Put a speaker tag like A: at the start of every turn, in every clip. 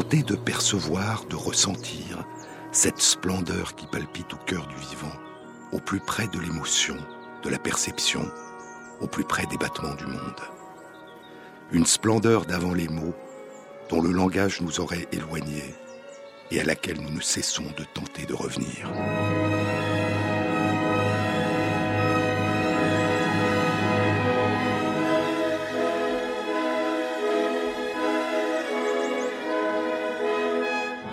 A: Tenter de percevoir, de ressentir cette splendeur qui palpite au cœur du vivant, au plus près de l'émotion, de la perception, au plus près des battements du monde. Une splendeur d'avant les mots, dont le langage nous aurait éloignés et à laquelle nous ne cessons de tenter de revenir.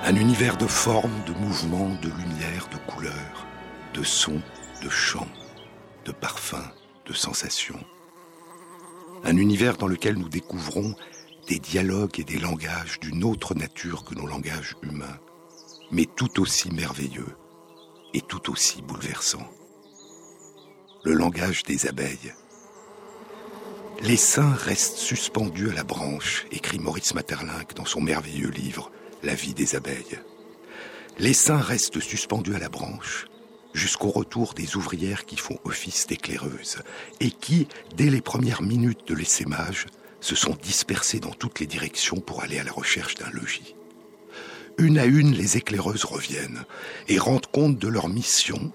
A: Un univers de formes, de mouvements, de lumière, de couleurs, de sons, de chants, de parfums, de sensations. Un univers dans lequel nous découvrons des dialogues et des langages d'une autre nature que nos langages humains, mais tout aussi merveilleux et tout aussi bouleversant. Le langage des abeilles. Les saints restent suspendus à la branche, écrit Maurice Maeterlinck dans son merveilleux livre la vie des abeilles. L'essaim reste suspendu à la branche jusqu'au retour des ouvrières qui font office d'éclaireuses et qui, dès les premières minutes de l'essaimage, se sont dispersées dans toutes les directions pour aller à la recherche d'un logis. Une à une, les éclaireuses reviennent et rendent compte de leur mission,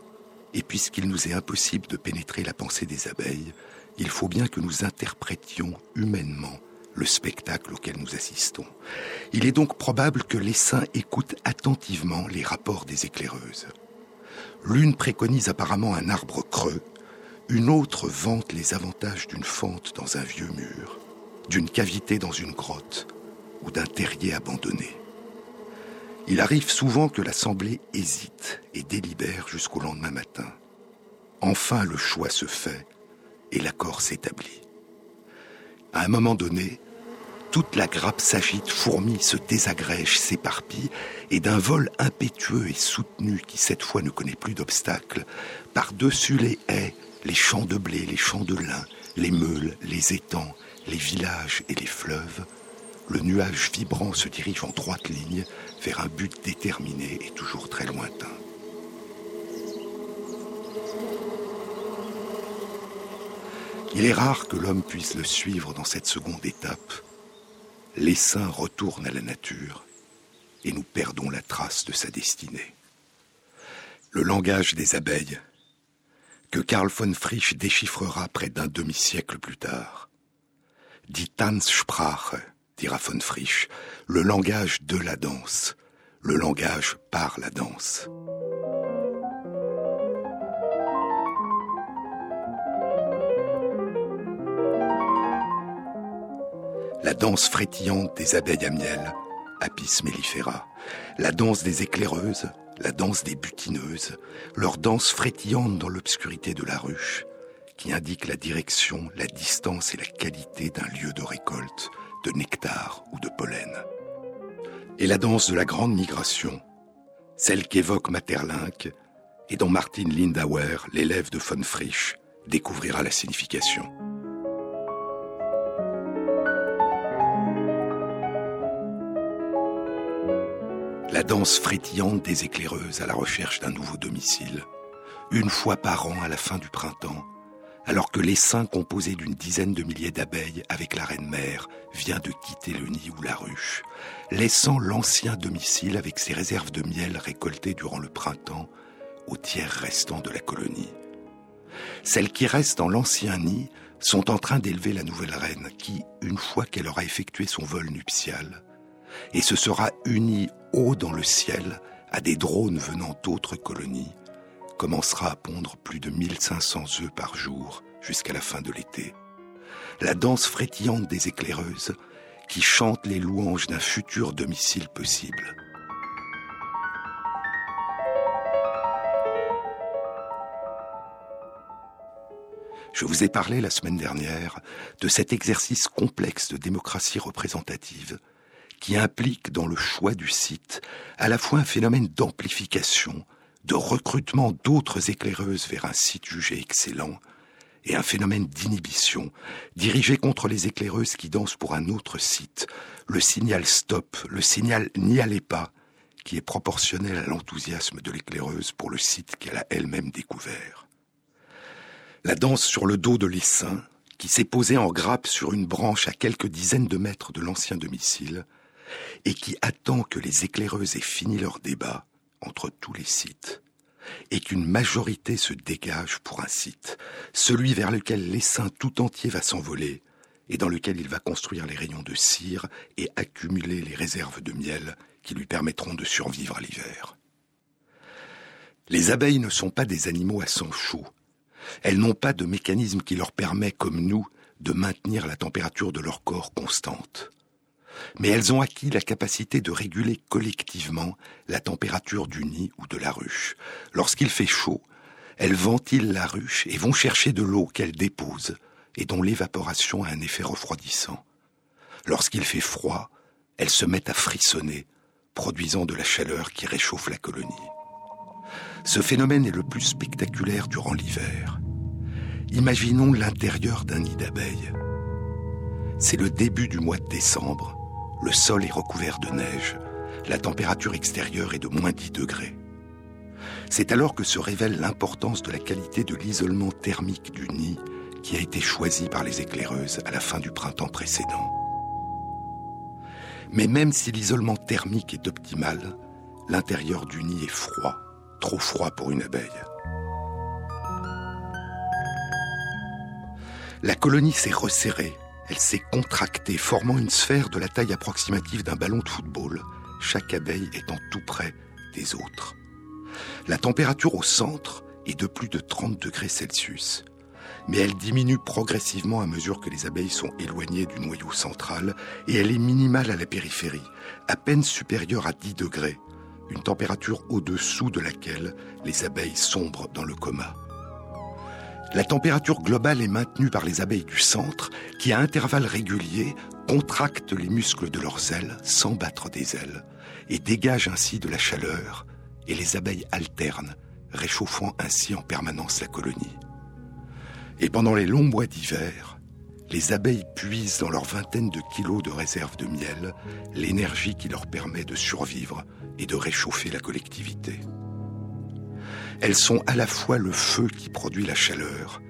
A: et puisqu'il nous est impossible de pénétrer la pensée des abeilles, il faut bien que nous interprétions humainement le spectacle auquel nous assistons. Il est donc probable que les saints écoutent attentivement les rapports des éclaireuses. L'une préconise apparemment un arbre creux, une autre vante les avantages d'une fente dans un vieux mur, d'une cavité dans une grotte ou d'un terrier abandonné. Il arrive souvent que l'Assemblée hésite et délibère jusqu'au lendemain matin. Enfin le choix se fait et l'accord s'établit. À un moment donné, toute la grappe s'agite, fourmille, se désagrège, s'éparpille, et d'un vol impétueux et soutenu qui cette fois ne connaît plus d'obstacles, par-dessus les haies, les champs de blé, les champs de lin, les meules, les étangs, les villages et les fleuves, le nuage vibrant se dirige en droite ligne vers un but déterminé et toujours très lointain. Il est rare que l'homme puisse le suivre dans cette seconde étape. L'essaim retourne à la nature et nous perdons la trace de sa destinée. Le langage des abeilles, que Karl von Frisch déchiffrera près d'un demi-siècle plus tard. Die Tanzsprache, dira von Frisch, le langage de la danse, le langage par la danse. La danse frétillante des abeilles à miel, Apis mellifera, la danse des éclaireuses, la danse des butineuses, leur danse frétillante dans l'obscurité de la ruche, qui indique la direction, la distance et la qualité d'un lieu de récolte, de nectar ou de pollen. Et la danse de la grande migration, celle qu'évoque Materlinck et dont Martin Lindauer, l'élève de von Frisch, découvrira la signification. La danse frétillante des éclaireuses à la recherche d'un nouveau domicile, une fois par an à la fin du printemps, alors que l'essaim composé d'une dizaine de milliers d'abeilles avec la reine mère vient de quitter le nid ou la ruche, laissant l'ancien domicile avec ses réserves de miel récoltées durant le printemps au tiers restant de la colonie. Celles qui restent dans l'ancien nid sont en train d'élever la nouvelle reine qui, une fois qu'elle aura effectué son vol nuptial, et se sera unie haut dans le ciel à des drones venant d'autres colonies, commencera à pondre plus de 1500 œufs par jour jusqu'à la fin de l'été. La danse frétillante des éclaireuses qui chantent les louanges d'un futur domicile possible. Je vous ai parlé la semaine dernière de cet exercice complexe de démocratie représentative qui implique dans le choix du site à la fois un phénomène d'amplification, de recrutement d'autres éclaireuses vers un site jugé excellent, et un phénomène d'inhibition, dirigé contre les éclaireuses qui dansent pour un autre site, le signal stop, le signal n'y allez pas, qui est proportionnel à l'enthousiasme de l'éclaireuse pour le site qu'elle a elle-même découvert. La danse sur le dos de l'essaim, qui s'est posée en grappe sur une branche à quelques dizaines de mètres de l'ancien domicile, et qui attend que les éclaireuses aient fini leur débat entre tous les sites, et qu'une majorité se dégage pour un site, celui vers lequel l'essaim tout entier va s'envoler, et dans lequel il va construire les rayons de cire et accumuler les réserves de miel qui lui permettront de survivre à l'hiver. Les abeilles ne sont pas des animaux à sang chaud. Elles n'ont pas de mécanisme qui leur permet, comme nous, de maintenir la température de leur corps constante mais elles ont acquis la capacité de réguler collectivement la température du nid ou de la ruche. Lorsqu'il fait chaud, elles ventilent la ruche et vont chercher de l'eau qu'elles déposent et dont l'évaporation a un effet refroidissant. Lorsqu'il fait froid, elles se mettent à frissonner, produisant de la chaleur qui réchauffe la colonie. Ce phénomène est le plus spectaculaire durant l'hiver. Imaginons l'intérieur d'un nid d'abeilles. C'est le début du mois de décembre le sol est recouvert de neige. La température extérieure est de moins 10 degrés. C'est alors que se révèle l'importance de la qualité de l'isolement thermique du nid qui a été choisi par les éclaireuses à la fin du printemps précédent. Mais même si l'isolement thermique est optimal, l'intérieur du nid est froid, trop froid pour une abeille. La colonie s'est resserrée elle s'est contractée, formant une sphère de la taille approximative d'un ballon de football, chaque abeille étant tout près des autres. La température au centre est de plus de 30 degrés Celsius, mais elle diminue progressivement à mesure que les abeilles sont éloignées du noyau central et elle est minimale à la périphérie, à peine supérieure à 10 degrés, une température au-dessous de laquelle les abeilles sombrent dans le coma. La température globale est maintenue par les abeilles du centre qui, à intervalles réguliers, contractent les muscles de leurs ailes sans battre des ailes et dégagent ainsi de la chaleur et les abeilles alternent, réchauffant ainsi en permanence la colonie. Et pendant les longs mois d'hiver, les abeilles puisent dans leur vingtaine de kilos de réserve de miel l'énergie qui leur permet de survivre et de réchauffer la collectivité. Elles sont à la fois le feu qui produit la chaleur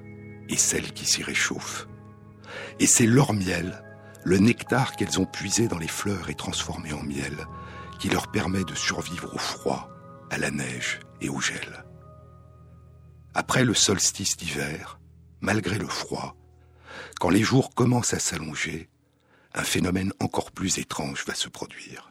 A: et celle qui s'y réchauffe. Et c'est leur miel, le nectar qu'elles ont puisé dans les fleurs et transformé en miel, qui leur permet de survivre au froid, à la neige et au gel. Après le solstice d'hiver, malgré le froid, quand les jours commencent à s'allonger, un phénomène encore plus étrange va se produire.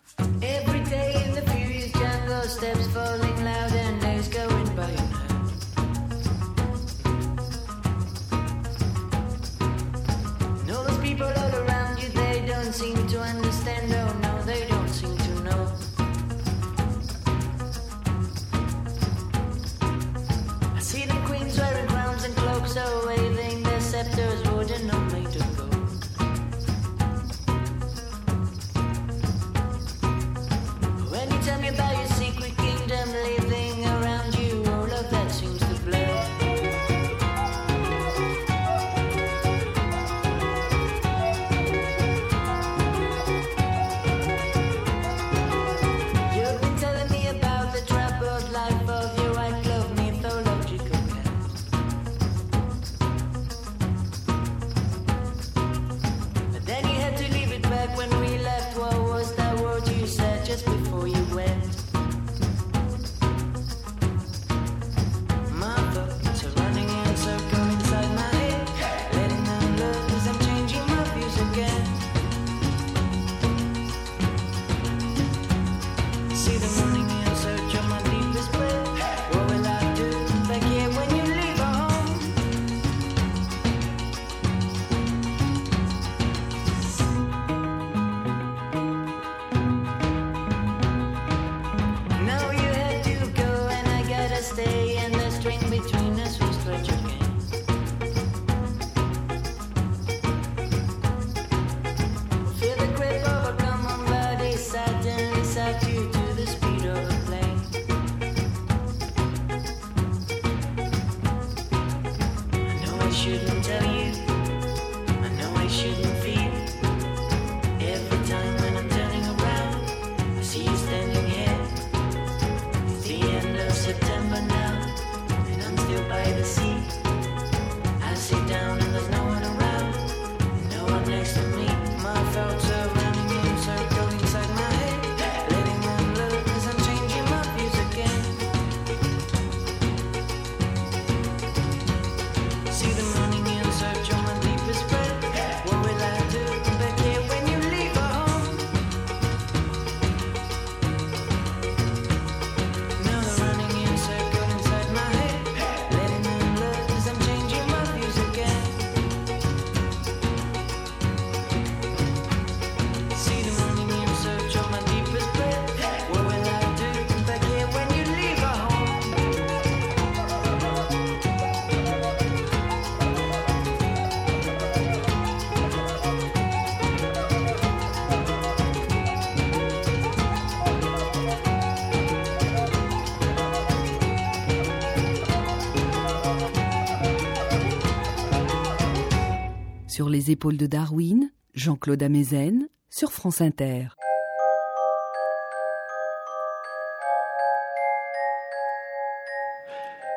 B: Sur les épaules de Darwin, Jean-Claude Amezen, sur France Inter.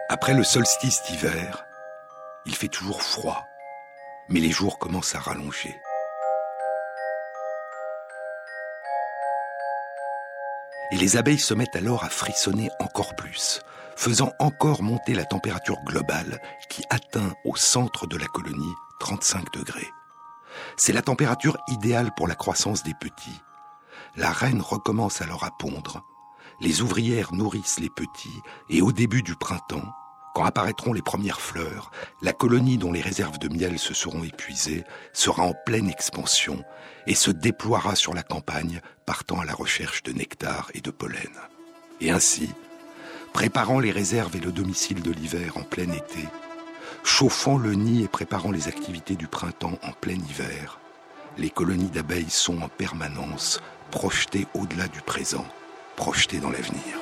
A: Après le solstice d'hiver, il fait toujours froid, mais les jours commencent à rallonger. Et les abeilles se mettent alors à frissonner encore plus, faisant encore monter la température globale qui atteint au centre de la colonie 35 degrés. C'est la température idéale pour la croissance des petits. La reine recommence alors à pondre. Les ouvrières nourrissent les petits et au début du printemps, quand apparaîtront les premières fleurs, la colonie dont les réserves de miel se seront épuisées sera en pleine expansion et se déploiera sur la campagne, partant à la recherche de nectar et de pollen. Et ainsi, préparant les réserves et le domicile de l'hiver en plein été, chauffant le nid et préparant les activités du printemps en plein hiver, les colonies d'abeilles sont en permanence projetées au-delà du présent, projetées dans l'avenir.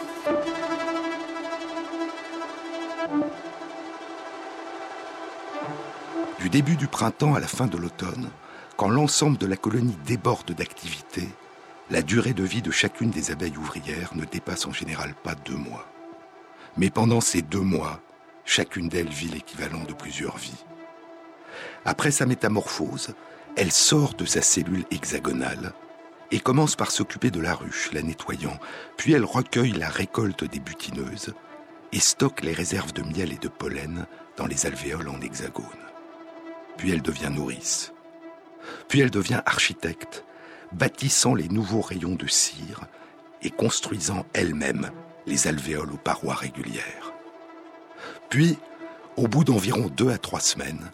A: Du début du printemps à la fin de l'automne, quand l'ensemble de la colonie déborde d'activité, la durée de vie de chacune des abeilles ouvrières ne dépasse en général pas deux mois. Mais pendant ces deux mois, Chacune d'elles vit l'équivalent de plusieurs vies. Après sa métamorphose, elle sort de sa cellule hexagonale et commence par s'occuper de la ruche, la nettoyant, puis elle recueille la récolte des butineuses et stocke les réserves de miel et de pollen dans les alvéoles en hexagone. Puis elle devient nourrice. Puis elle devient architecte, bâtissant les nouveaux rayons de cire et construisant elle-même les alvéoles aux parois régulières. Puis, au bout d'environ deux à trois semaines,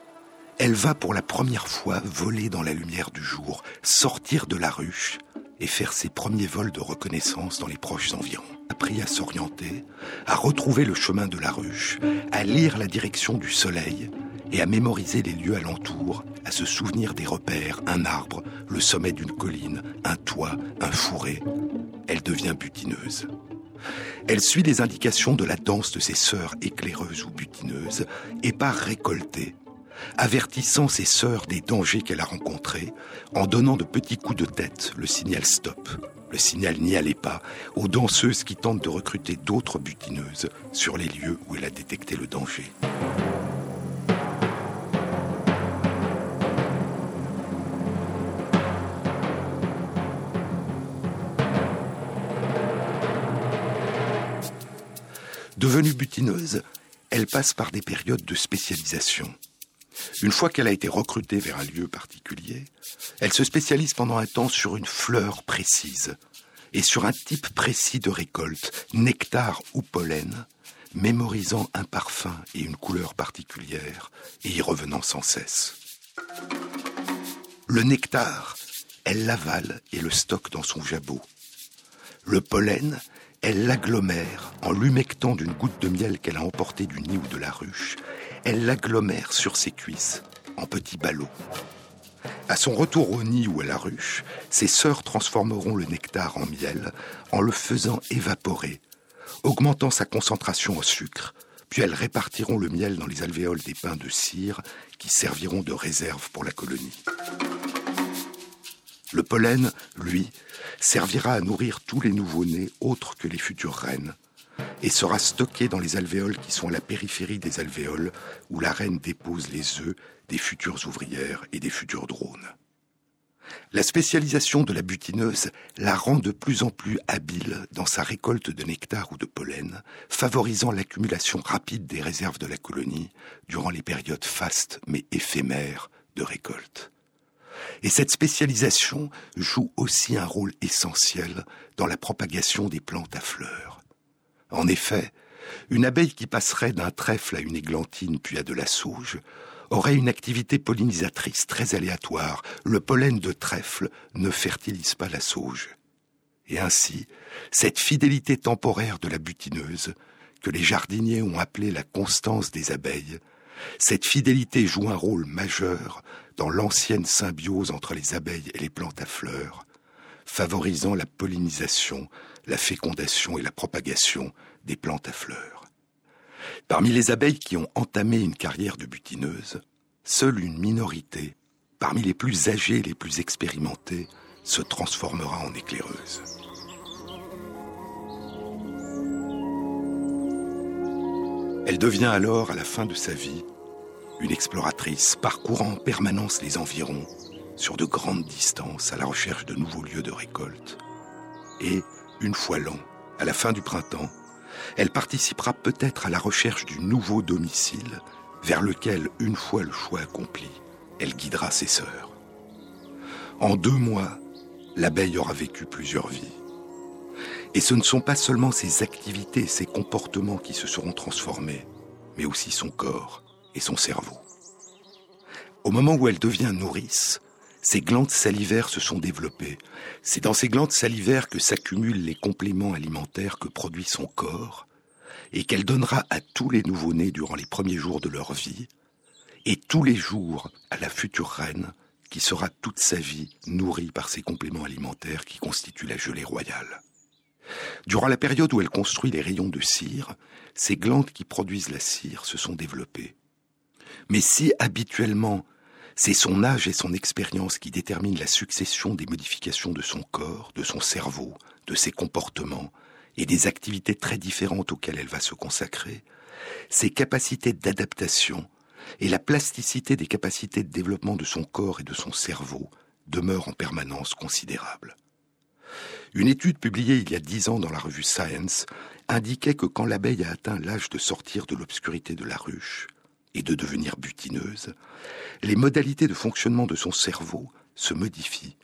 A: elle va pour la première fois voler dans la lumière du jour, sortir de la ruche et faire ses premiers vols de reconnaissance dans les proches environs. Appris à s'orienter, à retrouver le chemin de la ruche, à lire la direction du soleil et à mémoriser les lieux alentours, à se souvenir des repères, un arbre, le sommet d'une colline, un toit, un fourré. Elle devient butineuse. Elle suit les indications de la danse de ses sœurs éclaireuses ou butineuses et part récolter, avertissant ses sœurs des dangers qu'elle a rencontrés en donnant de petits coups de tête, le signal stop. Le signal n'y allait pas aux danseuses qui tentent de recruter d'autres butineuses sur les lieux où elle a détecté le danger. Devenue butineuse, elle passe par des périodes de spécialisation. Une fois qu'elle a été recrutée vers un lieu particulier, elle se spécialise pendant un temps sur une fleur précise et sur un type précis de récolte, nectar ou pollen, mémorisant un parfum et une couleur particulière et y revenant sans cesse. Le nectar, elle l'avale et le stocke dans son jabot. Le pollen, elle l'agglomère en l'humectant d'une goutte de miel qu'elle a emportée du nid ou de la ruche. Elle l'agglomère sur ses cuisses, en petits ballots. À son retour au nid ou à la ruche, ses sœurs transformeront le nectar en miel en le faisant évaporer, augmentant sa concentration au sucre puis elles répartiront le miel dans les alvéoles des pins de cire qui serviront de réserve pour la colonie. Le pollen, lui, servira à nourrir tous les nouveau-nés autres que les futures reines et sera stocké dans les alvéoles qui sont à la périphérie des alvéoles où la reine dépose les œufs des futures ouvrières et des futurs drones. La spécialisation de la butineuse la rend de plus en plus habile dans sa récolte de nectar ou de pollen, favorisant l'accumulation rapide des réserves de la colonie durant les périodes fastes mais éphémères de récolte. Et cette spécialisation joue aussi un rôle essentiel dans la propagation des plantes à fleurs. En effet, une abeille qui passerait d'un trèfle à une églantine puis à de la sauge aurait une activité pollinisatrice très aléatoire. Le pollen de trèfle ne fertilise pas la sauge. Et ainsi, cette fidélité temporaire de la butineuse, que les jardiniers ont appelée la constance des abeilles, cette fidélité joue un rôle majeur dans l'ancienne symbiose entre les abeilles et les plantes à fleurs, favorisant la pollinisation, la fécondation et la propagation des plantes à fleurs. Parmi les abeilles qui ont entamé une carrière de butineuse, seule une minorité, parmi les plus âgées et les plus expérimentées, se transformera en éclaireuse. Elle devient alors, à la fin de sa vie, une exploratrice parcourant en permanence les environs sur de grandes distances à la recherche de nouveaux lieux de récolte. Et, une fois l'an, à la fin du printemps, elle participera peut-être à la recherche du nouveau domicile vers lequel, une fois le choix accompli, elle guidera ses sœurs. En deux mois, l'abeille aura vécu plusieurs vies. Et ce ne sont pas seulement ses activités et ses comportements qui se seront transformés, mais aussi son corps et son cerveau. Au moment où elle devient nourrice, ses glandes salivaires se sont développées. C'est dans ces glandes salivaires que s'accumulent les compléments alimentaires que produit son corps et qu'elle donnera à tous les nouveau-nés durant les premiers jours de leur vie et tous les jours à la future reine qui sera toute sa vie nourrie par ces compléments alimentaires qui constituent la gelée royale. Durant la période où elle construit les rayons de cire, ces glandes qui produisent la cire se sont développées. Mais si habituellement c'est son âge et son expérience qui déterminent la succession des modifications de son corps, de son cerveau, de ses comportements et des activités très différentes auxquelles elle va se consacrer. Ses capacités d'adaptation et la plasticité des capacités de développement de son corps et de son cerveau demeurent en permanence considérables. Une étude publiée il y a dix ans dans la revue Science indiquait que quand l'abeille a atteint l'âge de sortir de l'obscurité de la ruche, et de devenir butineuse, les modalités de fonctionnement de son cerveau se modifient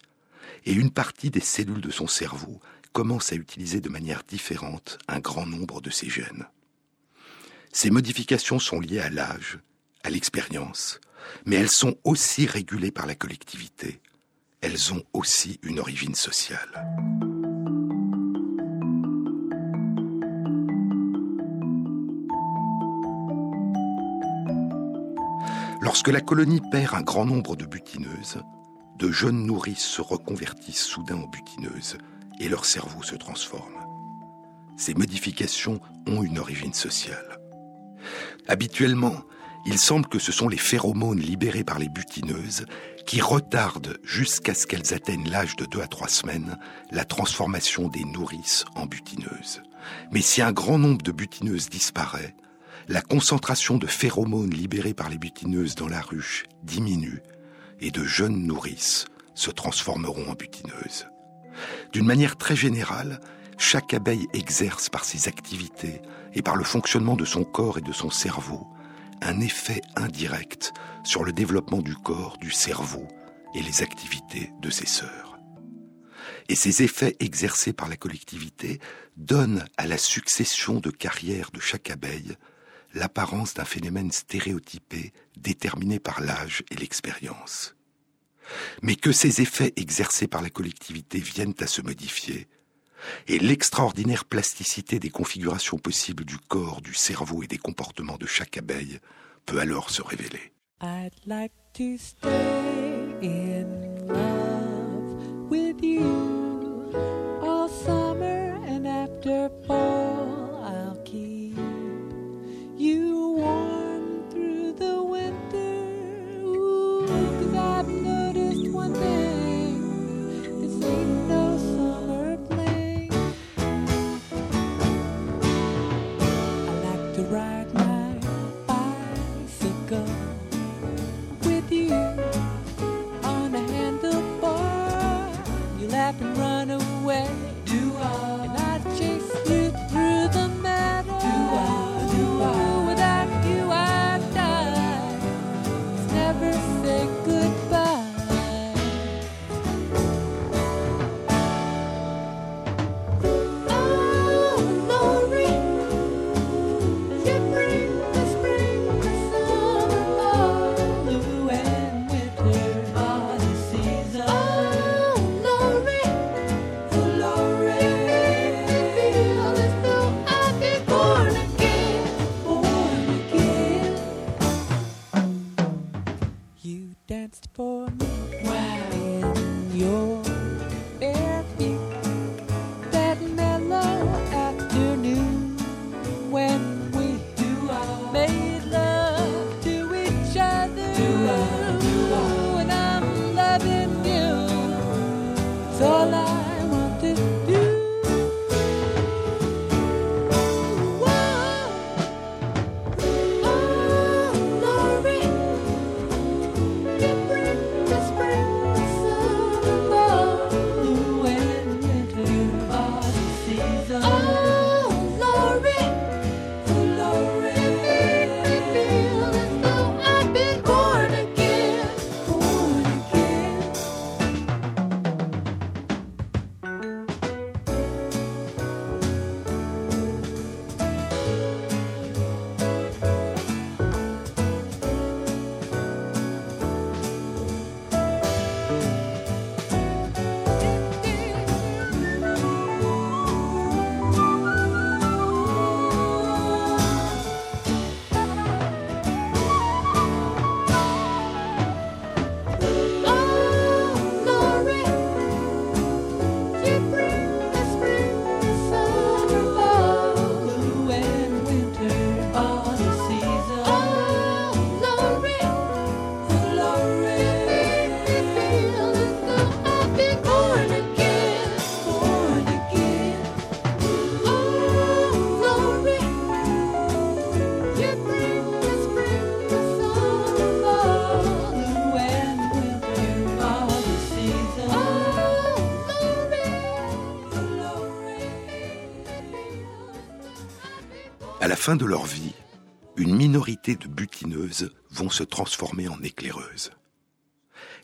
A: et une partie des cellules de son cerveau commence à utiliser de manière différente un grand nombre de ces gènes. Ces modifications sont liées à l'âge, à l'expérience, mais elles sont aussi régulées par la collectivité. Elles ont aussi une origine sociale. Lorsque la colonie perd un grand nombre de butineuses, de jeunes nourrices se reconvertissent soudain en butineuses et leur cerveau se transforme. Ces modifications ont une origine sociale. Habituellement, il semble que ce sont les phéromones libérés par les butineuses qui retardent jusqu'à ce qu'elles atteignent l'âge de 2 à 3 semaines la transformation des nourrices en butineuses. Mais si un grand nombre de butineuses disparaît, la concentration de phéromones libérés par les butineuses dans la ruche diminue et de jeunes nourrices se transformeront en butineuses. D'une manière très générale, chaque abeille exerce par ses activités et par le fonctionnement de son corps et de son cerveau un effet indirect sur le développement du corps, du cerveau et les activités de ses sœurs. Et ces effets exercés par la collectivité donnent à la succession de carrières de chaque abeille l'apparence d'un phénomène stéréotypé déterminé par l'âge et l'expérience. Mais que ces effets exercés par la collectivité viennent à se modifier, et l'extraordinaire plasticité des configurations possibles du corps, du cerveau et des comportements de chaque abeille peut alors se révéler.
C: do oh, I'm loving you, it's all I.
A: À la fin de leur vie, une minorité de butineuses vont se transformer en éclaireuses.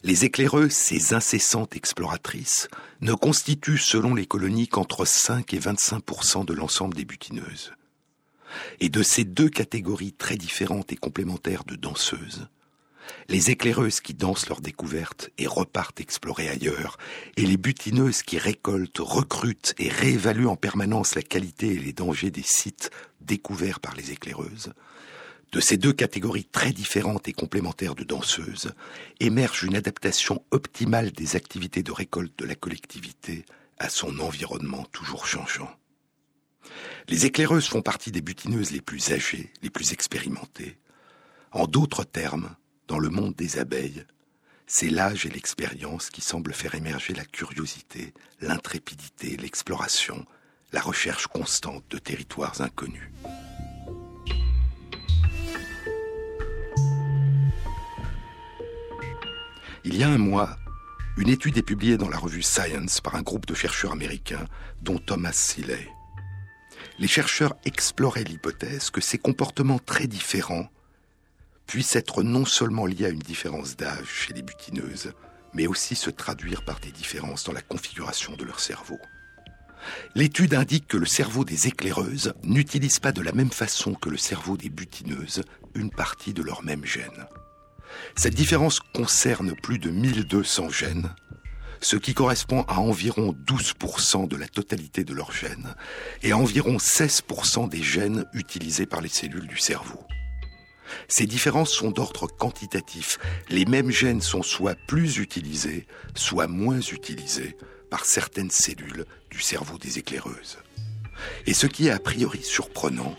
A: Les éclaireuses, ces incessantes exploratrices, ne constituent selon les colonies qu'entre 5 et 25% de l'ensemble des butineuses. Et de ces deux catégories très différentes et complémentaires de danseuses, les éclaireuses qui dansent leurs découvertes et repartent explorer ailleurs, et les butineuses qui récoltent, recrutent et réévaluent en permanence la qualité et les dangers des sites découverts par les éclaireuses, de ces deux catégories très différentes et complémentaires de danseuses, émerge une adaptation optimale des activités de récolte de la collectivité à son environnement toujours changeant. Les éclaireuses font partie des butineuses les plus âgées, les plus expérimentées. En d'autres termes, dans le monde des abeilles, c'est l'âge et l'expérience qui semblent faire émerger la curiosité, l'intrépidité, l'exploration, la recherche constante de territoires inconnus. Il y a un mois, une étude est publiée dans la revue Science par un groupe de chercheurs américains, dont Thomas Seeley. Les chercheurs exploraient l'hypothèse que ces comportements très différents puissent être non seulement liés à une différence d'âge chez les butineuses, mais aussi se traduire par des différences dans la configuration de leur cerveau. L'étude indique que le cerveau des éclaireuses n'utilise pas de la même façon que le cerveau des butineuses une partie de leur même gène. Cette différence concerne plus de 1200 gènes, ce qui correspond à environ 12% de la totalité de leurs gènes et à environ 16% des gènes utilisés par les cellules du cerveau. Ces différences sont d'ordre quantitatif. Les mêmes gènes sont soit plus utilisés, soit moins utilisés par certaines cellules du cerveau des éclaireuses. Et ce qui est a priori surprenant,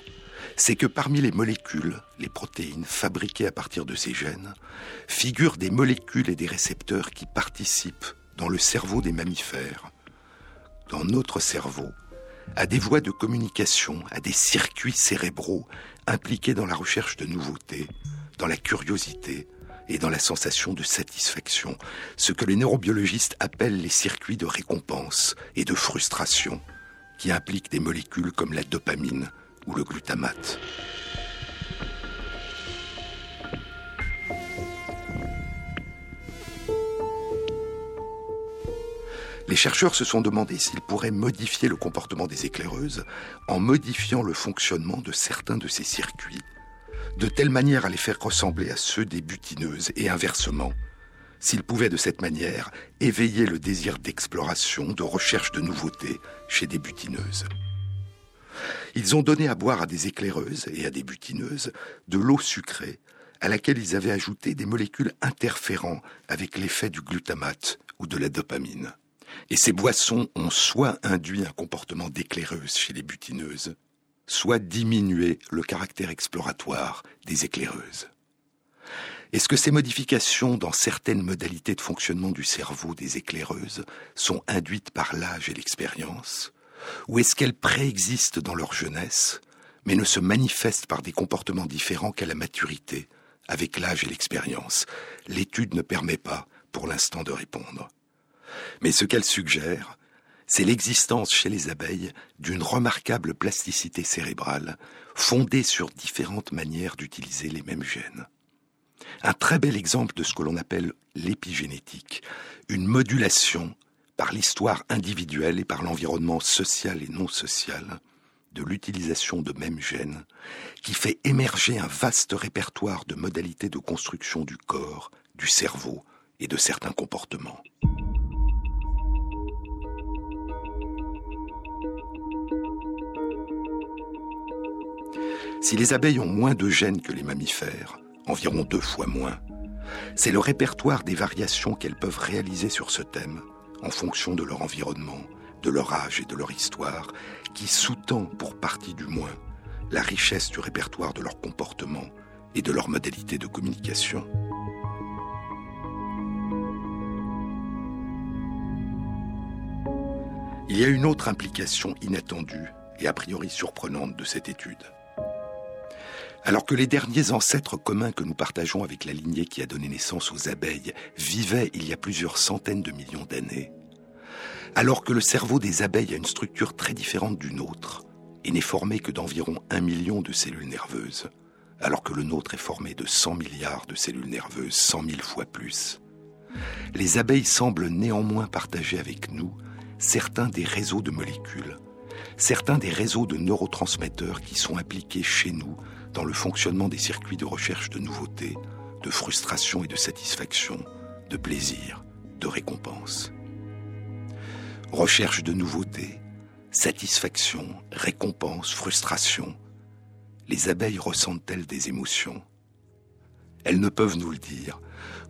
A: c'est que parmi les molécules, les protéines fabriquées à partir de ces gènes, figurent des molécules et des récepteurs qui participent dans le cerveau des mammifères, dans notre cerveau, à des voies de communication, à des circuits cérébraux impliqués dans la recherche de nouveautés, dans la curiosité et dans la sensation de satisfaction, ce que les neurobiologistes appellent les circuits de récompense et de frustration, qui impliquent des molécules comme la dopamine ou le glutamate. Les chercheurs se sont demandé s'ils pourraient modifier le comportement des éclaireuses en modifiant le fonctionnement de certains de ces circuits, de telle manière à les faire ressembler à ceux des butineuses et inversement, s'ils pouvaient de cette manière éveiller le désir d'exploration, de recherche de nouveautés chez des butineuses. Ils ont donné à boire à des éclaireuses et à des butineuses de l'eau sucrée à laquelle ils avaient ajouté des molécules interférant avec l'effet du glutamate ou de la dopamine. Et ces boissons ont soit induit un comportement d'éclaireuse chez les butineuses, soit diminué le caractère exploratoire des éclaireuses. Est-ce que ces modifications dans certaines modalités de fonctionnement du cerveau des éclaireuses sont induites par l'âge et l'expérience Ou est-ce qu'elles préexistent dans leur jeunesse, mais ne se manifestent par des comportements différents qu'à la maturité, avec l'âge et l'expérience? L'étude ne permet pas, pour l'instant, de répondre. Mais ce qu'elle suggère, c'est l'existence chez les abeilles d'une remarquable plasticité cérébrale fondée sur différentes manières d'utiliser les mêmes gènes. Un très bel exemple de ce que l'on appelle l'épigénétique, une modulation par l'histoire individuelle et par l'environnement social et non social de l'utilisation de mêmes gènes, qui fait émerger un vaste répertoire de modalités de construction du corps, du cerveau et de certains comportements. Si les abeilles ont moins de gènes que les mammifères, environ deux fois moins, c'est le répertoire des variations qu'elles peuvent réaliser sur ce thème, en fonction de leur environnement, de leur âge et de leur histoire, qui sous-tend, pour partie du moins, la richesse du répertoire de leur comportement et de leur modalité de communication. Il y a une autre implication inattendue et a priori surprenante de cette étude. Alors que les derniers ancêtres communs que nous partageons avec la lignée qui a donné naissance aux abeilles vivaient il y a plusieurs centaines de millions d'années, alors que le cerveau des abeilles a une structure très différente du nôtre et n'est formé que d'environ un million de cellules nerveuses, alors que le nôtre est formé de 100 milliards de cellules nerveuses, 100 000 fois plus, les abeilles semblent néanmoins partager avec nous certains des réseaux de molécules, certains des réseaux de neurotransmetteurs qui sont impliqués chez nous dans le fonctionnement des circuits de recherche de nouveautés, de frustration et de satisfaction, de plaisir, de récompense. Recherche de nouveautés, satisfaction, récompense, frustration. Les abeilles ressentent-elles des émotions? Elles ne peuvent nous le dire,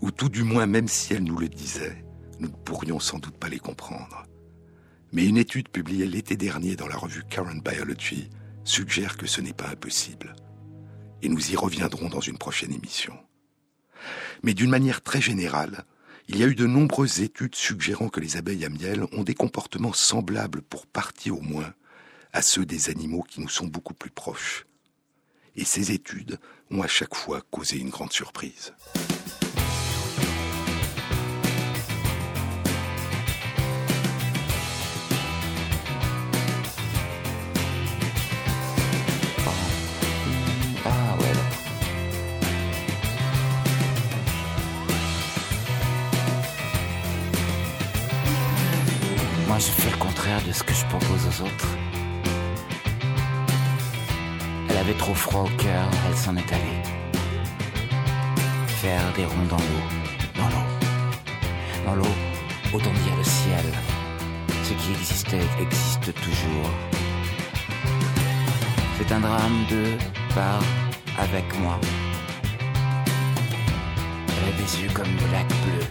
A: ou tout du moins même si elles nous le disaient, nous ne pourrions sans doute pas les comprendre. Mais une étude publiée l'été dernier dans la revue Current Biology suggère que ce n'est pas impossible et nous y reviendrons dans une prochaine émission. Mais d'une manière très générale, il y a eu de nombreuses études suggérant que les abeilles à miel ont des comportements semblables, pour partie au moins, à ceux des animaux qui nous sont beaucoup plus proches. Et ces études ont à chaque fois causé une grande surprise.
D: Je fais le contraire de ce que je propose aux autres. Elle avait trop froid au cœur, elle s'en est allée. Faire des ronds dans l'eau, dans l'eau. Dans l'eau, autant dire le ciel. Ce qui existait existe toujours. C'est un drame de par avec moi. Elle a des yeux comme le lac bleu,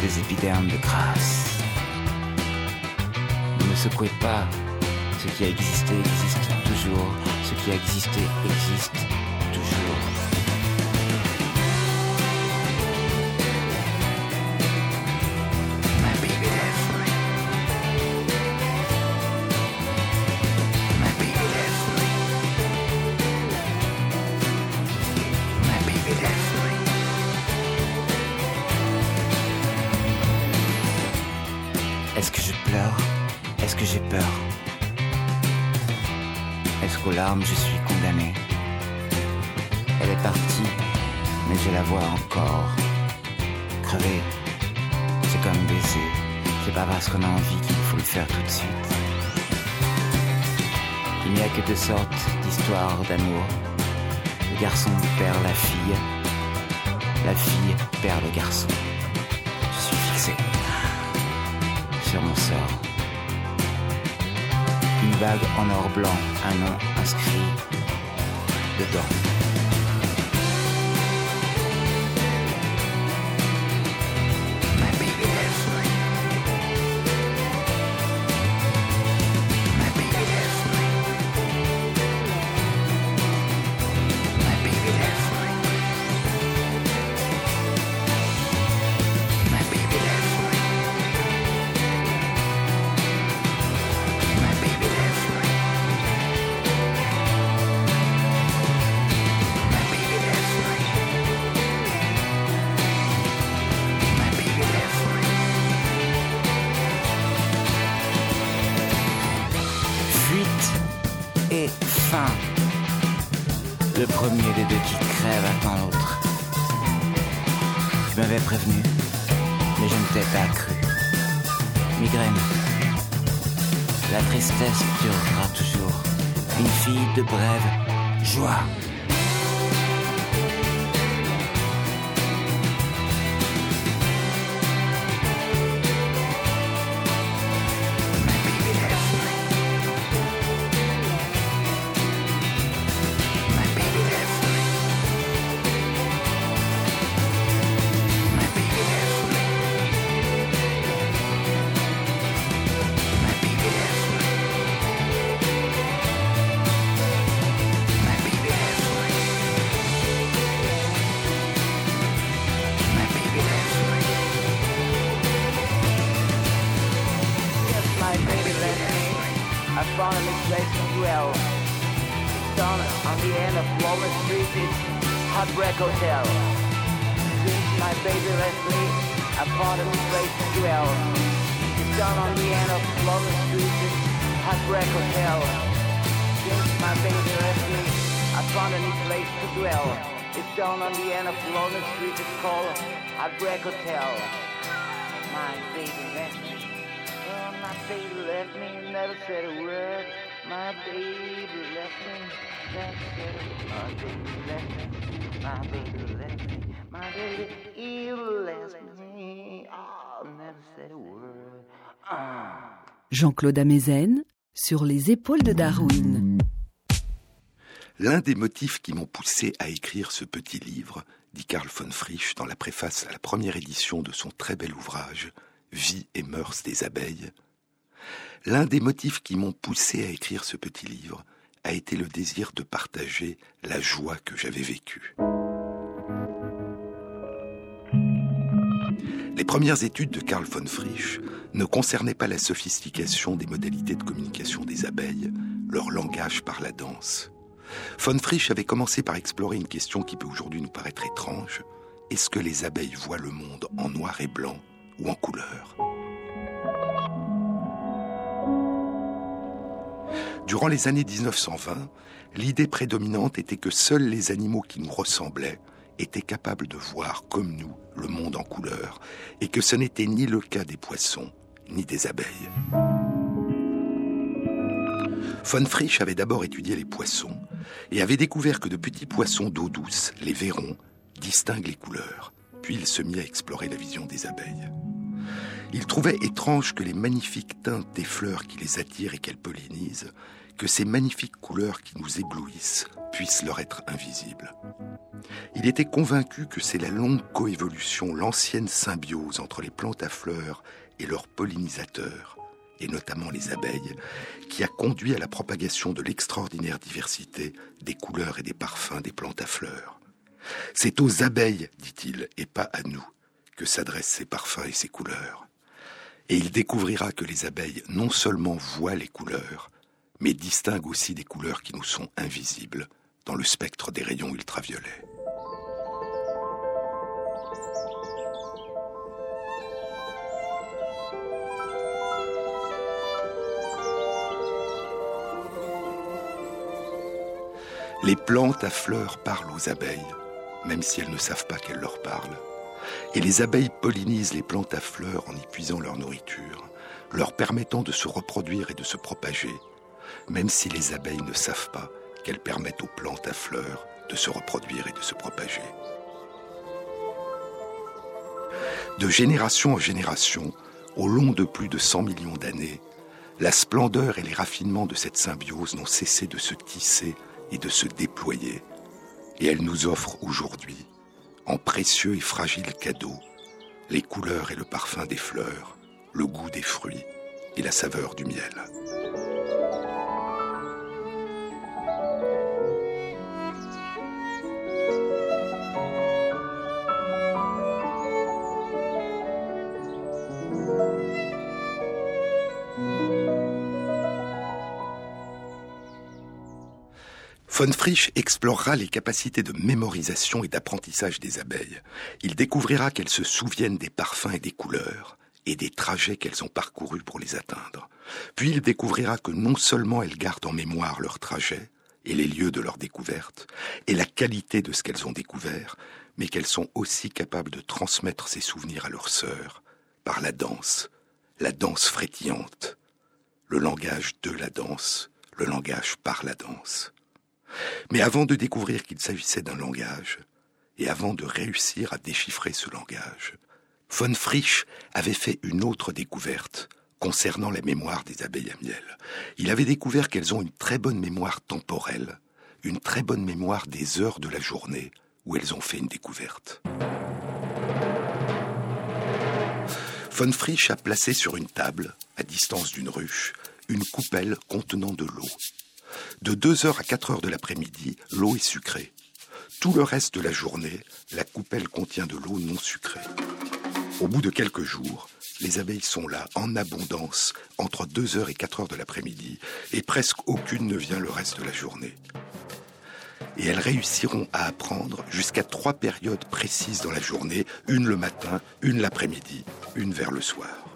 D: des épidermes de grâce ne secouez pas. Ce qui a existé existe toujours. Ce qui a existé existe m'avais prévenu, mais je ne t'ai pas cru. Migraine. La tristesse durera toujours. Une fille de brève joie.
E: New place to dwell. It's down on the end of Walnut Street. It's called Heartbreak Hotel. My baby left me. Oh, my baby left me, never said a word. My baby left me, never said a word. My baby left me, my baby left me, my baby he left me. Oh, never said a word. Ah.
B: Jean-Claude Amezen sur les épaules de Darwin.
A: L'un des motifs qui m'ont poussé à écrire ce petit livre, dit Karl von Frisch dans la préface à la première édition de son très bel ouvrage Vie et mœurs des abeilles, l'un des motifs qui m'ont poussé à écrire ce petit livre a été le désir de partager la joie que j'avais vécue. Les premières études de Karl von Frisch ne concernaient pas la sophistication des modalités de communication des abeilles, leur langage par la danse. Von Frisch avait commencé par explorer une question qui peut aujourd'hui nous paraître étrange. Est-ce que les abeilles voient le monde en noir et blanc ou en couleur? Durant les années 1920, l'idée prédominante était que seuls les animaux qui nous ressemblaient étaient capables de voir comme nous le monde en couleur, et que ce n'était ni le cas des poissons ni des abeilles. Von Frisch avait d'abord étudié les poissons et avait découvert que de petits poissons d'eau douce, les verrons, distinguent les couleurs. Puis il se mit à explorer la vision des abeilles. Il trouvait étrange que les magnifiques teintes des fleurs qui les attirent et qu'elles pollinisent, que ces magnifiques couleurs qui nous éblouissent puissent leur être invisibles. Il était convaincu que c'est la longue coévolution, l'ancienne symbiose entre les plantes à fleurs et leurs pollinisateurs, et notamment les abeilles, qui a conduit à la propagation de l'extraordinaire diversité des couleurs et des parfums des plantes à fleurs. C'est aux abeilles, dit-il, et pas à nous, que s'adressent ces parfums et ces couleurs. Et il découvrira que les abeilles non seulement voient les couleurs, mais distinguent aussi des couleurs qui nous sont invisibles dans le spectre des rayons ultraviolets. Les plantes à fleurs parlent aux abeilles, même si elles ne savent pas qu'elles leur parlent. Et les abeilles pollinisent les plantes à fleurs en y puisant leur nourriture, leur permettant de se reproduire et de se propager, même si les abeilles ne savent pas qu'elles permettent aux plantes à fleurs de se reproduire et de se propager. De génération en génération, au long de plus de 100 millions d'années, la splendeur et les raffinements de cette symbiose n'ont cessé de se tisser et de se déployer, et elle nous offre aujourd'hui, en précieux et fragiles cadeaux, les couleurs et le parfum des fleurs, le goût des fruits et la saveur du miel. Von Frisch explorera les capacités de mémorisation et d'apprentissage des abeilles. Il découvrira qu'elles se souviennent des parfums et des couleurs, et des trajets qu'elles ont parcourus pour les atteindre. Puis il découvrira que non seulement elles gardent en mémoire leurs trajets et les lieux de leur découverte, et la qualité de ce qu'elles ont découvert, mais qu'elles sont aussi capables de transmettre ces souvenirs à leurs sœurs par la danse, la danse frétillante, le langage de la danse, le langage par la danse. Mais avant de découvrir qu'il s'agissait d'un langage, et avant de réussir à déchiffrer ce langage, von Frisch avait fait une autre découverte concernant la mémoire des abeilles à miel. Il avait découvert qu'elles ont une très bonne mémoire temporelle, une très bonne mémoire des heures de la journée où elles ont fait une découverte. Von Frisch a placé sur une table, à distance d'une ruche, une coupelle contenant de l'eau. De 2 heures à 4 heures de l'après-midi, l'eau est sucrée. Tout le reste de la journée, la coupelle contient de l'eau non sucrée. Au bout de quelques jours, les abeilles sont là en abondance entre 2 heures et 4 heures de l'après-midi, et presque aucune ne vient le reste de la journée. Et elles réussiront à apprendre jusqu'à trois périodes précises dans la journée, une le matin, une l'après-midi, une vers le soir.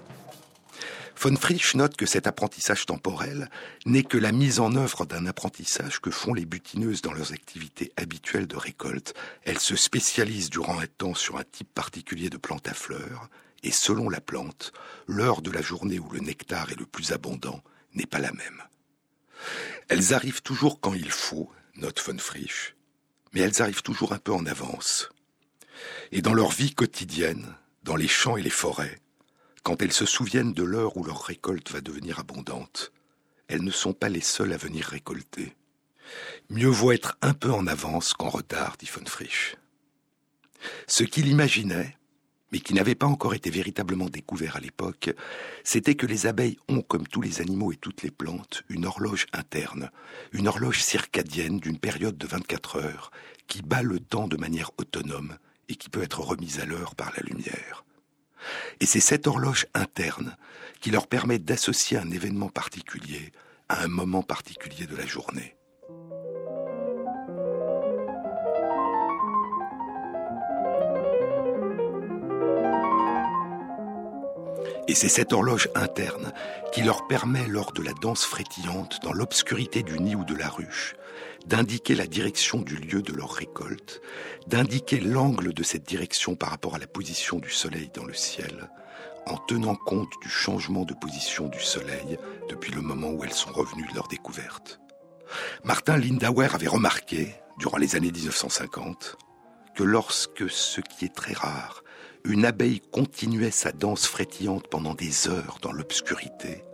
A: Von Frisch note que cet apprentissage temporel n'est que la mise en œuvre d'un apprentissage que font les butineuses dans leurs activités habituelles de récolte. Elles se spécialisent durant un temps sur un type particulier de plante à fleurs, et selon la plante, l'heure de la journée où le nectar est le plus abondant n'est pas la même. Elles arrivent toujours quand il faut, note von Frisch, mais elles arrivent toujours un peu en avance. Et dans leur vie quotidienne, dans les champs et les forêts, quand elles se souviennent de l'heure où leur récolte va devenir abondante, elles ne sont pas les seules à venir récolter. Mieux vaut être un peu en avance qu'en retard, dit von Frisch. Ce qu'il imaginait, mais qui n'avait pas encore été véritablement découvert à l'époque, c'était que les abeilles ont, comme tous les animaux et toutes les plantes, une horloge interne, une horloge circadienne d'une période de 24 heures, qui bat le temps de manière autonome et qui peut être remise à l'heure par la lumière. Et c'est cette horloge interne qui leur permet d'associer un événement particulier à un moment particulier de la journée. Et c'est cette horloge interne qui leur permet, lors de la danse frétillante, dans l'obscurité du nid ou de la ruche, d'indiquer la direction du lieu de leur récolte, d'indiquer l'angle de cette direction par rapport à la position du soleil dans le ciel, en tenant compte du changement de position du soleil depuis le moment où elles sont revenues de leur découverte. Martin Lindauer avait remarqué, durant les années 1950, que lorsque, ce qui est très rare, une abeille continuait sa danse frétillante pendant des heures dans l'obscurité.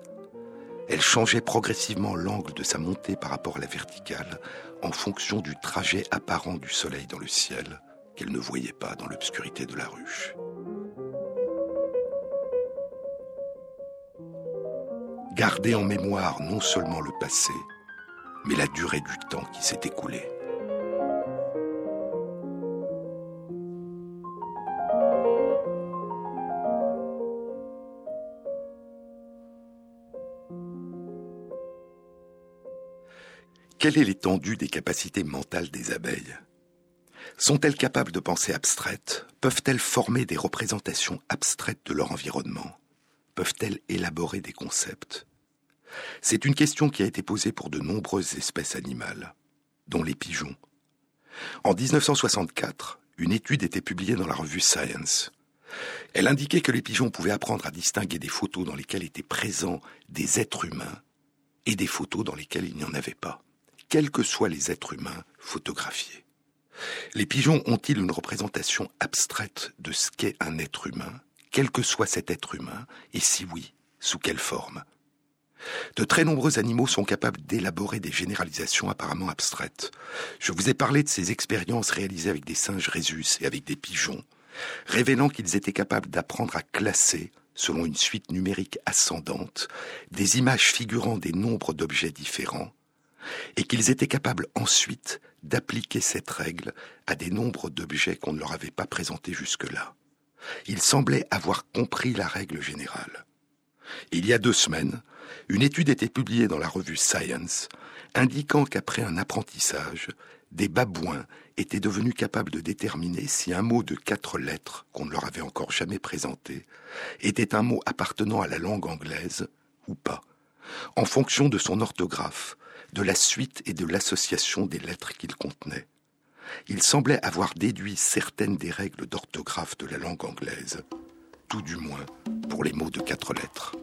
A: Elle changeait progressivement l'angle de sa montée par rapport à la verticale en fonction du trajet apparent du soleil dans le ciel qu'elle ne voyait pas dans l'obscurité de la ruche. Garder en mémoire non seulement le passé, mais la durée du temps qui s'est écoulé. Quelle est l'étendue des capacités mentales des abeilles? Sont-elles capables de pensée abstraite Peuvent-elles former des représentations abstraites de leur environnement? Peuvent-elles élaborer des concepts? C'est une question qui a été posée pour de nombreuses espèces animales.
F: dont les pigeons. En 1964, une étude était publiée dans la revue Science. Elle indiquait que les pigeons pouvaient apprendre à distinguer des photos dans lesquelles étaient présents des êtres humains et des photos dans lesquelles il n'y en avait pas, quels que soient les êtres humains photographiés. Les pigeons ont-ils une représentation abstraite de ce qu'est un être humain, quel que soit cet être humain, et si oui, sous quelle forme? De très nombreux animaux sont capables d'élaborer des généralisations apparemment abstraites. Je vous ai parlé de ces expériences réalisées avec des singes rhésus et avec des pigeons, révélant qu'ils étaient capables d'apprendre à classer, selon une suite numérique ascendante, des images figurant des nombres d'objets différents, et qu'ils étaient capables ensuite d'appliquer cette règle à des nombres d'objets qu'on ne leur avait pas présentés jusque-là. Ils semblaient avoir compris la règle générale. Il y a deux semaines, une étude était publiée dans la revue Science indiquant qu'après un apprentissage, des babouins étaient devenus capables de déterminer si un mot de quatre lettres qu'on ne leur avait encore jamais présenté était un mot appartenant à la langue anglaise ou pas, en fonction de son orthographe, de la suite et de l'association des lettres qu'il contenait. Il semblait avoir déduit certaines des règles d'orthographe de la langue anglaise, tout du moins pour les mots de quatre lettres.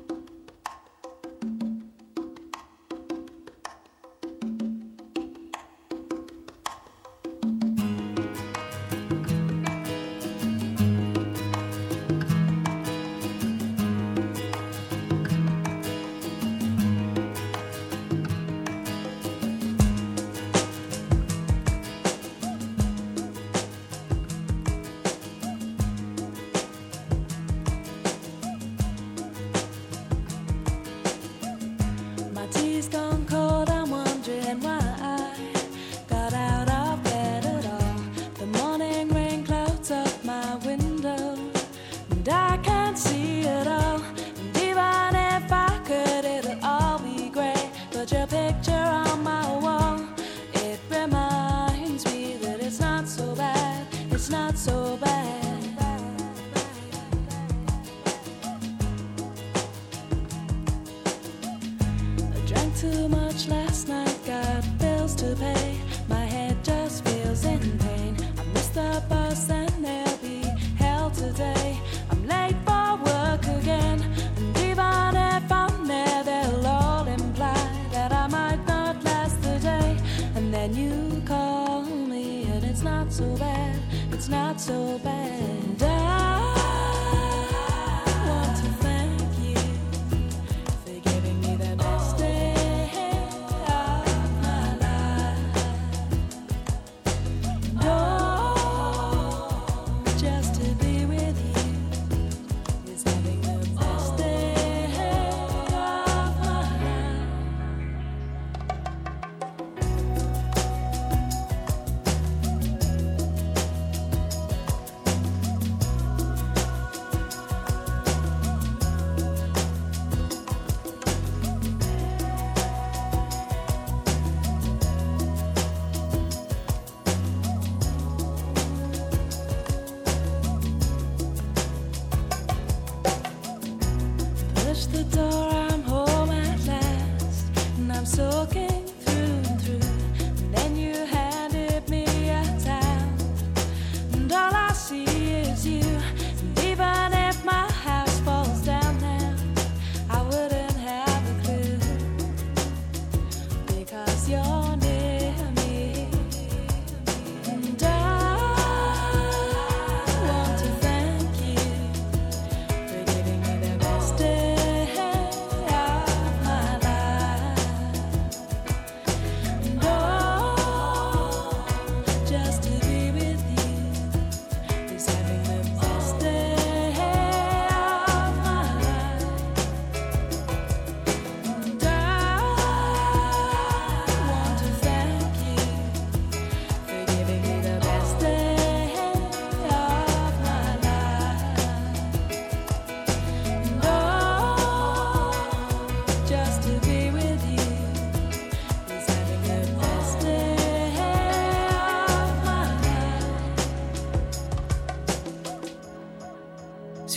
F: so bad.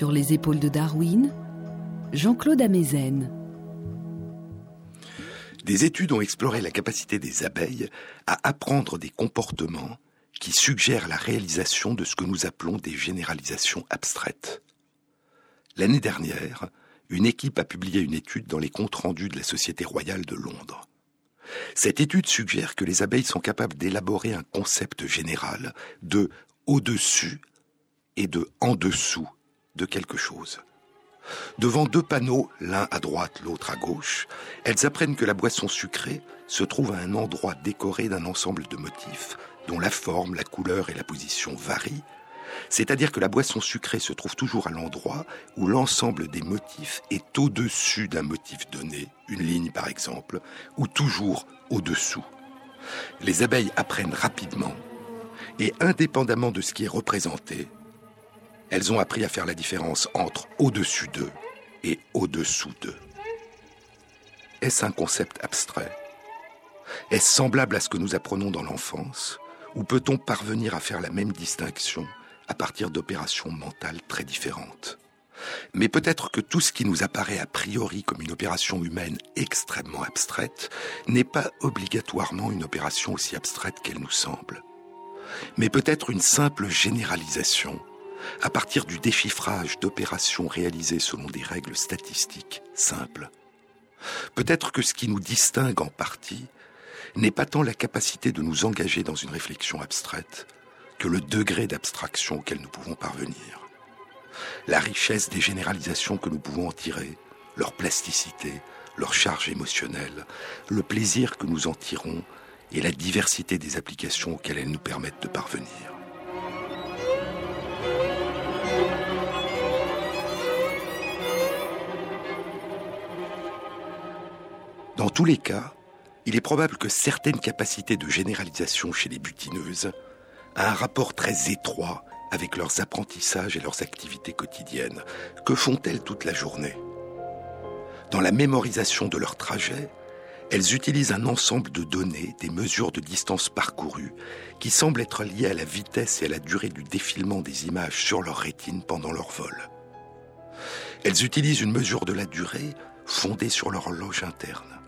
B: Sur les épaules de Darwin, Jean-Claude Amezen.
A: Des études ont exploré la capacité des abeilles à apprendre des comportements qui suggèrent la réalisation de ce que nous appelons des généralisations abstraites. L'année dernière, une équipe a publié une étude dans les comptes rendus de la Société royale de Londres. Cette étude suggère que les abeilles sont capables d'élaborer un concept général de au-dessus et de en dessous de quelque chose. Devant deux panneaux, l'un à droite, l'autre à gauche, elles apprennent que la boisson sucrée se trouve à un endroit décoré d'un ensemble de motifs dont la forme, la couleur et la position varient, c'est-à-dire que la boisson sucrée se trouve toujours à l'endroit où l'ensemble des motifs est au-dessus d'un motif donné, une ligne par exemple, ou toujours au-dessous. Les abeilles apprennent rapidement, et indépendamment de ce qui est représenté, elles ont appris à faire la différence entre au-dessus d'eux et au-dessous d'eux. Est-ce un concept abstrait? Est-ce semblable à ce que nous apprenons dans l'enfance? Ou peut-on parvenir à faire la même distinction à partir d'opérations mentales très différentes? Mais peut-être que tout ce qui nous apparaît a priori comme une opération humaine extrêmement abstraite n'est pas obligatoirement une opération aussi abstraite qu'elle nous semble. Mais peut-être une simple généralisation à partir du déchiffrage d'opérations réalisées selon des règles statistiques simples. Peut-être que ce qui nous distingue en partie n'est pas tant la capacité de nous engager dans une réflexion abstraite que le degré d'abstraction auquel nous pouvons parvenir. La richesse des généralisations que nous pouvons en tirer, leur plasticité, leur charge émotionnelle, le plaisir que nous en tirons et la diversité des applications auxquelles elles nous permettent de parvenir. Dans tous les cas, il est probable que certaines capacités de généralisation chez les butineuses aient un rapport très étroit avec leurs apprentissages et leurs activités quotidiennes. Que font-elles toute la journée? Dans la mémorisation de leur trajet, elles utilisent un ensemble de données, des mesures de distance parcourue, qui semblent être liées à la vitesse et à la durée du défilement des images sur leur rétine pendant leur vol. Elles utilisent une mesure de la durée fondée sur leur horloge interne.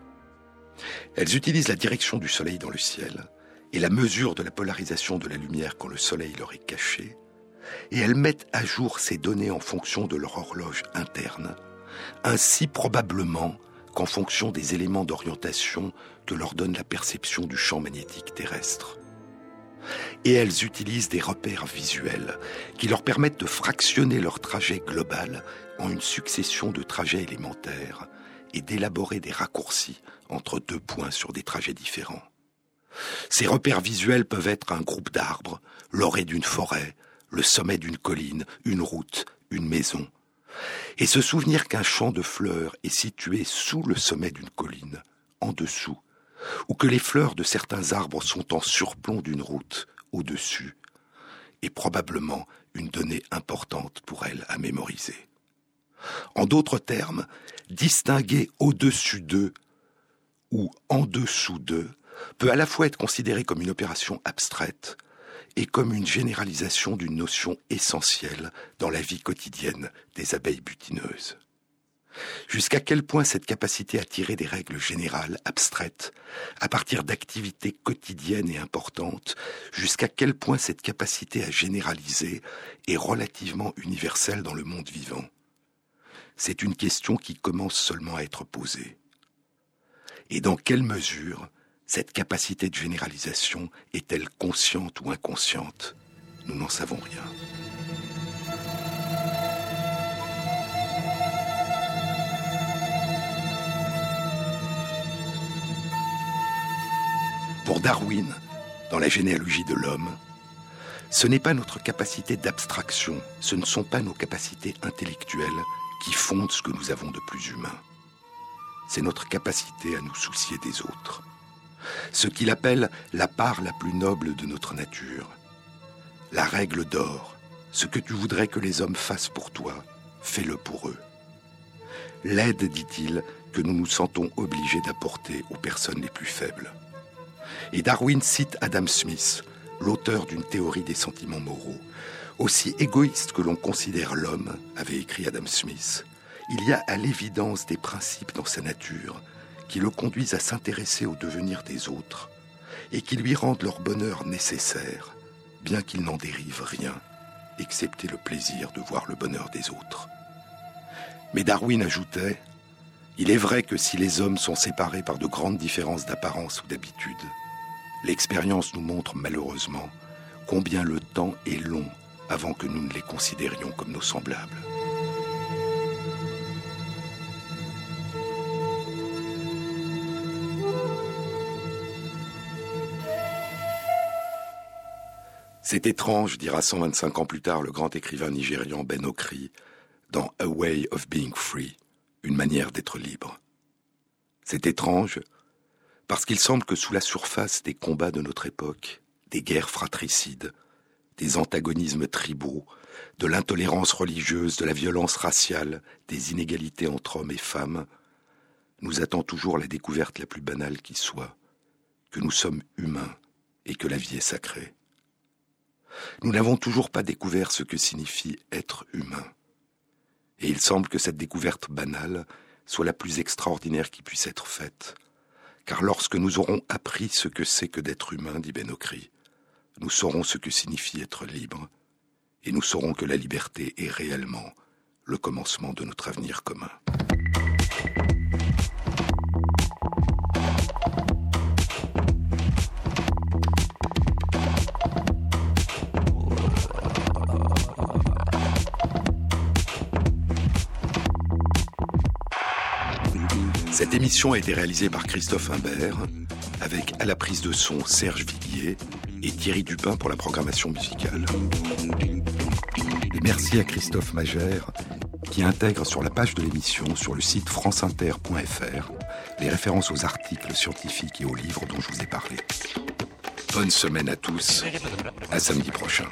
A: Elles utilisent la direction du Soleil dans le ciel et la mesure de la polarisation de la lumière quand le Soleil leur est caché, et elles mettent à jour ces données en fonction de leur horloge interne, ainsi probablement qu'en fonction des éléments d'orientation que leur donne la perception du champ magnétique terrestre. Et elles utilisent des repères visuels qui leur permettent de fractionner leur trajet global en une succession de trajets élémentaires et d'élaborer des raccourcis entre deux points sur des trajets différents. Ces repères visuels peuvent être un groupe d'arbres, l'orée d'une forêt, le sommet d'une colline, une route, une maison. Et se souvenir qu'un champ de fleurs est situé sous le sommet d'une colline, en dessous, ou que les fleurs de certains arbres sont en surplomb d'une route, au-dessus, est probablement une donnée importante pour elle à mémoriser. En d'autres termes, distinguer au-dessus d'eux ou en dessous d'eux peut à la fois être considéré comme une opération abstraite et comme une généralisation d'une notion essentielle dans la vie quotidienne des abeilles butineuses. Jusqu'à quel point cette capacité à tirer des règles générales, abstraites, à partir d'activités quotidiennes et importantes, jusqu'à quel point cette capacité à généraliser est relativement universelle dans le monde vivant? C'est une question qui commence seulement à être posée. Et dans quelle mesure cette capacité de généralisation est-elle consciente ou inconsciente? Nous n'en savons rien. Pour Darwin, dans la généalogie de l'homme, ce n'est pas notre capacité d'abstraction, ce ne sont pas nos capacités intellectuelles qui fondent ce que nous avons de plus humain. C'est notre capacité à nous soucier des autres ce qu'il appelle la part la plus noble de notre nature. La règle d'or, ce que tu voudrais que les hommes fassent pour toi, fais-le pour eux. L'aide, dit-il, que nous nous sentons obligés d'apporter aux personnes les plus faibles. Et Darwin cite Adam Smith, l'auteur d'une théorie des sentiments moraux. Aussi égoïste que l'on considère l'homme, avait écrit Adam Smith, il y a à l'évidence des principes dans sa nature qui le conduisent à s'intéresser au devenir des autres et qui lui rendent leur bonheur nécessaire, bien qu'il n'en dérive rien, excepté le plaisir de voir le bonheur des autres. Mais Darwin ajoutait, Il est vrai que si les hommes sont séparés par de grandes différences d'apparence ou d'habitude, l'expérience nous montre malheureusement combien le temps est long avant que nous ne les considérions comme nos semblables. C'est étrange, dira 125 ans plus tard le grand écrivain nigérian Ben Okri dans A Way of Being Free, une manière d'être libre. C'est étrange parce qu'il semble que sous la surface des combats de notre époque, des guerres fratricides, des antagonismes tribaux, de l'intolérance religieuse, de la violence raciale, des inégalités entre hommes et femmes, nous attend toujours la découverte la plus banale qui soit, que nous sommes humains et que la vie est sacrée. Nous n'avons toujours pas découvert ce que signifie être humain. Et il semble que cette découverte banale soit la plus extraordinaire qui puisse être faite. Car lorsque nous aurons appris ce que c'est que d'être humain, dit Benokri, nous saurons ce que signifie être libre, et nous saurons que la liberté est réellement le commencement de notre avenir commun. Cette émission a été réalisée par Christophe Imbert, avec à la prise de son Serge Villiers et Thierry Dupin pour la programmation musicale. Et merci à Christophe Magère, qui intègre sur la page de l'émission, sur le site franceinter.fr, les références aux articles scientifiques et aux livres dont je vous ai parlé. Bonne semaine à tous, à samedi prochain.